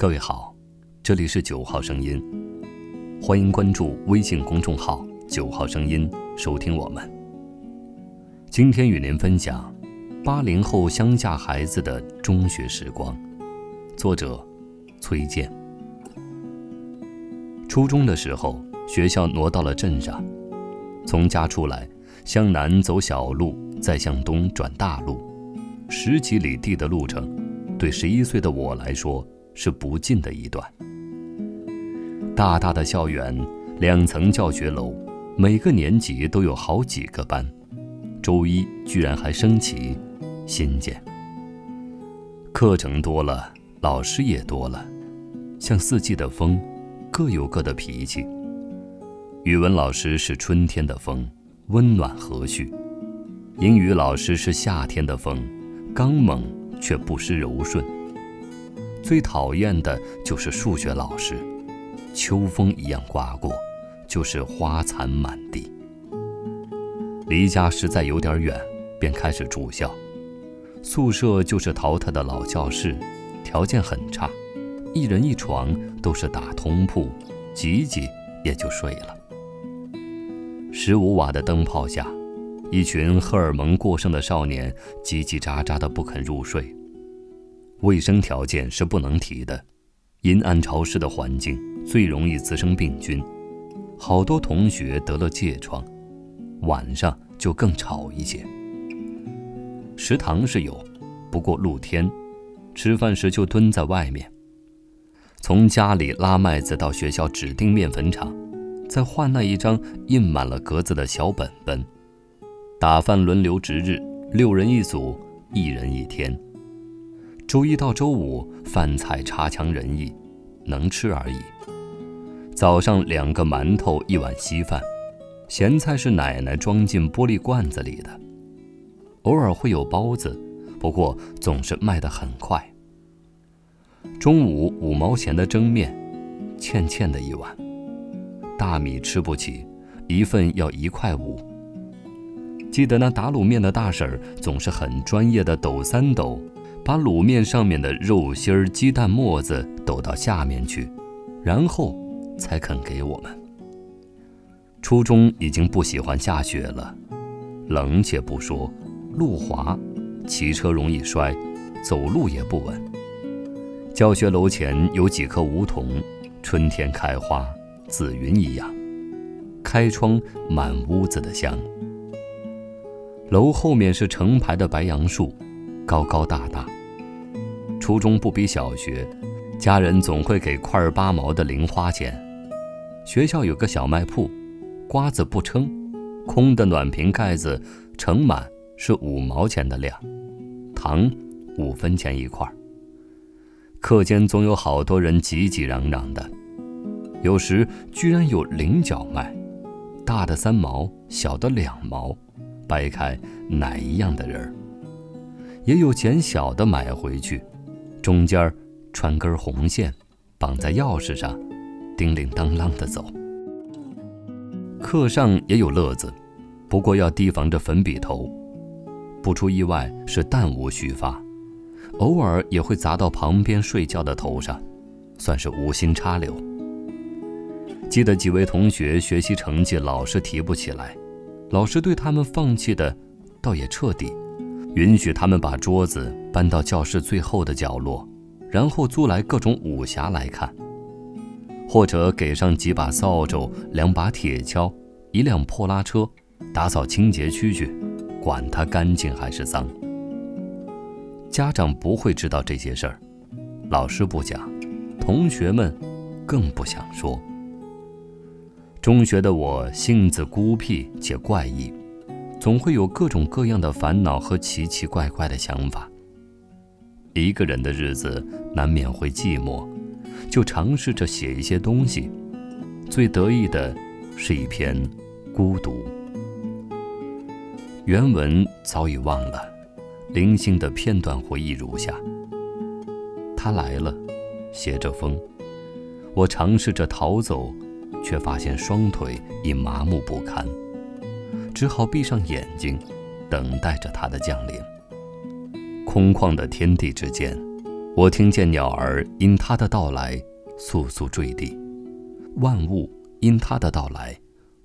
各位好，这里是九号声音，欢迎关注微信公众号“九号声音”，收听我们。今天与您分享八零后乡下孩子的中学时光，作者崔健。初中的时候，学校挪到了镇上，从家出来，向南走小路，再向东转大路，十几里地的路程，对十一岁的我来说。是不近的一段。大大的校园，两层教学楼，每个年级都有好几个班。周一居然还升旗，新鲜。课程多了，老师也多了，像四季的风，各有各的脾气。语文老师是春天的风，温暖和煦；英语老师是夏天的风，刚猛却不失柔顺。最讨厌的就是数学老师，秋风一样刮过，就是花残满地。离家实在有点远，便开始住校。宿舍就是淘汰的老教室，条件很差，一人一床，都是打通铺，挤挤也就睡了。十五瓦的灯泡下，一群荷尔蒙过剩的少年叽叽喳喳的不肯入睡。卫生条件是不能提的，阴暗潮湿的环境最容易滋生病菌，好多同学得了疥疮。晚上就更吵一些。食堂是有，不过露天，吃饭时就蹲在外面。从家里拉麦子到学校指定面粉厂，再换那一张印满了格子的小本本。打饭轮流值日，六人一组，一人一天。周一到周五，饭菜差强人意，能吃而已。早上两个馒头，一碗稀饭，咸菜是奶奶装进玻璃罐子里的。偶尔会有包子，不过总是卖得很快。中午五毛钱的蒸面，欠欠的一碗。大米吃不起，一份要一块五。记得那打卤面的大婶儿，总是很专业的抖三抖。把卤面上面的肉心儿、鸡蛋沫子抖到下面去，然后才肯给我们。初中已经不喜欢下雪了，冷且不说，路滑，骑车容易摔，走路也不稳。教学楼前有几棵梧桐，春天开花，紫云一样，开窗满屋子的香。楼后面是成排的白杨树，高高大大。初中不比小学，家人总会给块八毛的零花钱。学校有个小卖铺，瓜子不称，空的暖瓶盖子盛满是五毛钱的量，糖五分钱一块。课间总有好多人挤挤嚷嚷的，有时居然有菱角卖，大的三毛，小的两毛，掰开奶一样的人儿，也有捡小的买回去。中间穿根红线，绑在钥匙上，叮铃当啷的走。课上也有乐子，不过要提防着粉笔头，不出意外是弹无虚发，偶尔也会砸到旁边睡觉的头上，算是无心插柳。记得几位同学学习成绩老是提不起来，老师对他们放弃的倒也彻底。允许他们把桌子搬到教室最后的角落，然后租来各种武侠来看，或者给上几把扫帚、两把铁锹、一辆破拉车，打扫清洁区去，管它干净还是脏。家长不会知道这些事儿，老师不讲，同学们更不想说。中学的我性子孤僻且怪异。总会有各种各样的烦恼和奇奇怪怪的想法。一个人的日子难免会寂寞，就尝试着写一些东西。最得意的是一篇《孤独》，原文早已忘了，零星的片段回忆如下：他来了，携着风，我尝试着逃走，却发现双腿已麻木不堪。只好闭上眼睛，等待着他的降临。空旷的天地之间，我听见鸟儿因他的到来簌簌坠地，万物因他的到来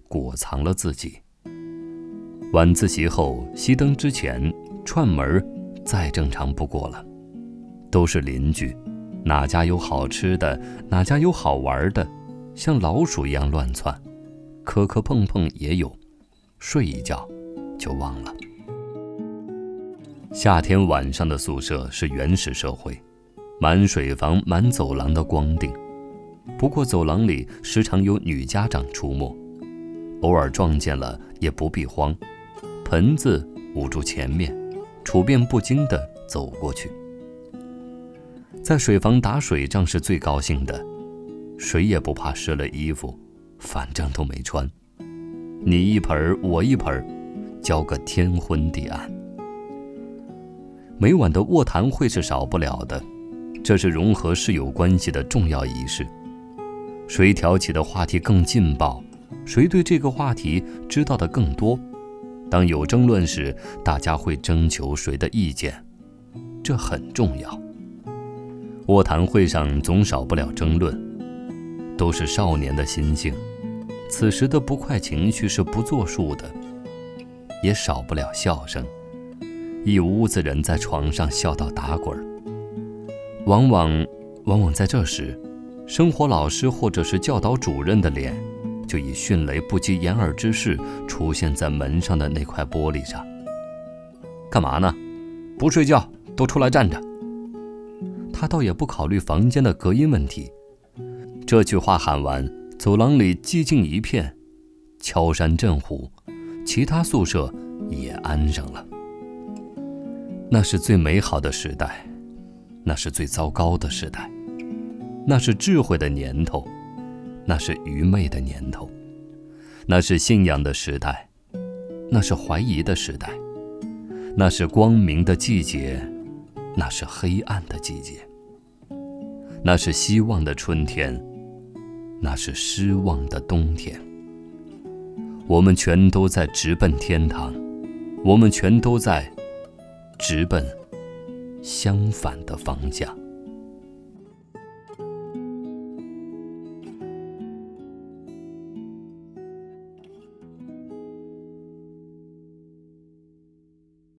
裹藏了自己。晚自习后熄灯之前串门再正常不过了，都是邻居，哪家有好吃的，哪家有好玩的，像老鼠一样乱窜，磕磕碰碰也有，睡一觉就忘了。夏天晚上的宿舍是原始社会，满水房、满走廊的光腚。不过走廊里时常有女家长出没，偶尔撞见了也不必慌，盆子捂住前面，处变不惊地走过去。在水房打水仗是最高兴的，谁也不怕湿了衣服，反正都没穿，你一盆儿我一盆儿，浇个天昏地暗。每晚的卧谈会是少不了的，这是融合室友关系的重要仪式。谁挑起的话题更劲爆，谁对这个话题知道的更多。当有争论时，大家会征求谁的意见，这很重要。卧谈会上总少不了争论，都是少年的心性，此时的不快情绪是不作数的，也少不了笑声。一屋子人在床上笑到打滚儿。往往，往往在这时，生活老师或者是教导主任的脸，就以迅雷不及掩耳之势出现在门上的那块玻璃上。干嘛呢？不睡觉，都出来站着。他倒也不考虑房间的隔音问题。这句话喊完，走廊里寂静一片，敲山震虎，其他宿舍也安上了。那是最美好的时代，那是最糟糕的时代，那是智慧的年头，那是愚昧的年头，那是信仰的时代，那是怀疑的时代，那是光明的季节，那是黑暗的季节，那是希望的春天，那是失望的冬天。我们全都在直奔天堂，我们全都在。直奔相反的方向。